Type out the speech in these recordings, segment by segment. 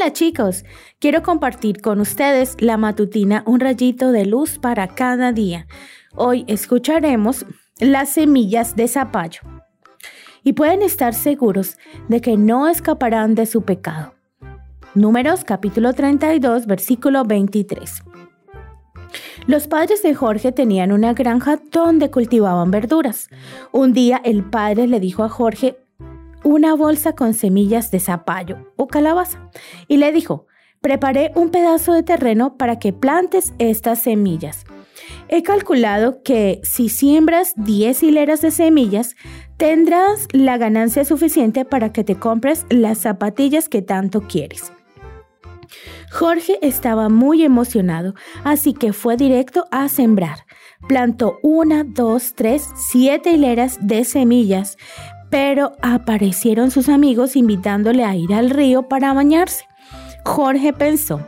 Hola chicos, quiero compartir con ustedes la matutina Un rayito de luz para cada día. Hoy escucharemos las semillas de zapallo. Y pueden estar seguros de que no escaparán de su pecado. Números capítulo 32, versículo 23. Los padres de Jorge tenían una granja donde cultivaban verduras. Un día el padre le dijo a Jorge, una bolsa con semillas de zapallo o calabaza y le dijo, preparé un pedazo de terreno para que plantes estas semillas. He calculado que si siembras 10 hileras de semillas, tendrás la ganancia suficiente para que te compres las zapatillas que tanto quieres. Jorge estaba muy emocionado, así que fue directo a sembrar. Plantó una, dos, tres, siete hileras de semillas, pero aparecieron sus amigos invitándole a ir al río para bañarse. Jorge pensó,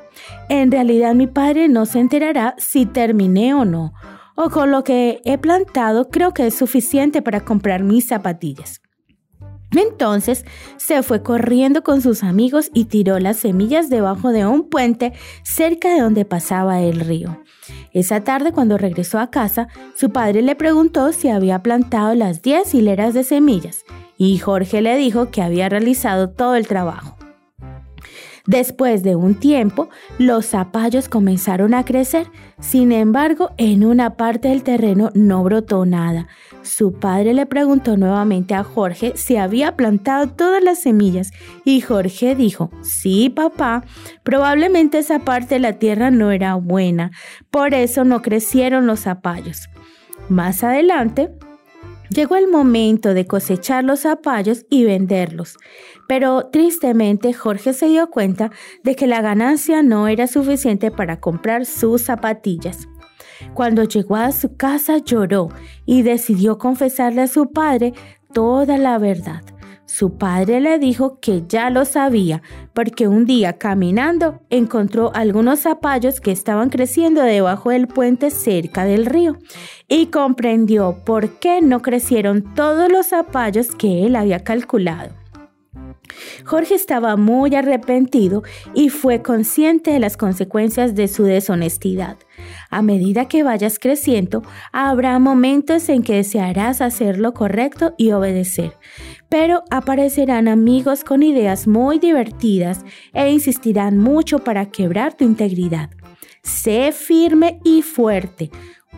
en realidad mi padre no se enterará si terminé o no, o con lo que he plantado creo que es suficiente para comprar mis zapatillas. Entonces se fue corriendo con sus amigos y tiró las semillas debajo de un puente cerca de donde pasaba el río. Esa tarde cuando regresó a casa, su padre le preguntó si había plantado las 10 hileras de semillas y Jorge le dijo que había realizado todo el trabajo. Después de un tiempo, los zapallos comenzaron a crecer. Sin embargo, en una parte del terreno no brotó nada. Su padre le preguntó nuevamente a Jorge si había plantado todas las semillas y Jorge dijo, sí, papá, probablemente esa parte de la tierra no era buena, por eso no crecieron los zapallos. Más adelante, Llegó el momento de cosechar los zapallos y venderlos, pero tristemente Jorge se dio cuenta de que la ganancia no era suficiente para comprar sus zapatillas. Cuando llegó a su casa lloró y decidió confesarle a su padre toda la verdad. Su padre le dijo que ya lo sabía, porque un día caminando encontró algunos zapallos que estaban creciendo debajo del puente cerca del río y comprendió por qué no crecieron todos los zapallos que él había calculado. Jorge estaba muy arrepentido y fue consciente de las consecuencias de su deshonestidad. A medida que vayas creciendo, habrá momentos en que desearás hacer lo correcto y obedecer, pero aparecerán amigos con ideas muy divertidas e insistirán mucho para quebrar tu integridad. Sé firme y fuerte.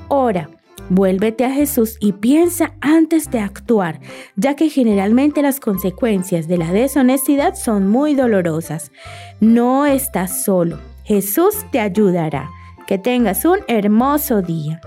Ora Vuélvete a Jesús y piensa antes de actuar, ya que generalmente las consecuencias de la deshonestidad son muy dolorosas. No estás solo, Jesús te ayudará. Que tengas un hermoso día.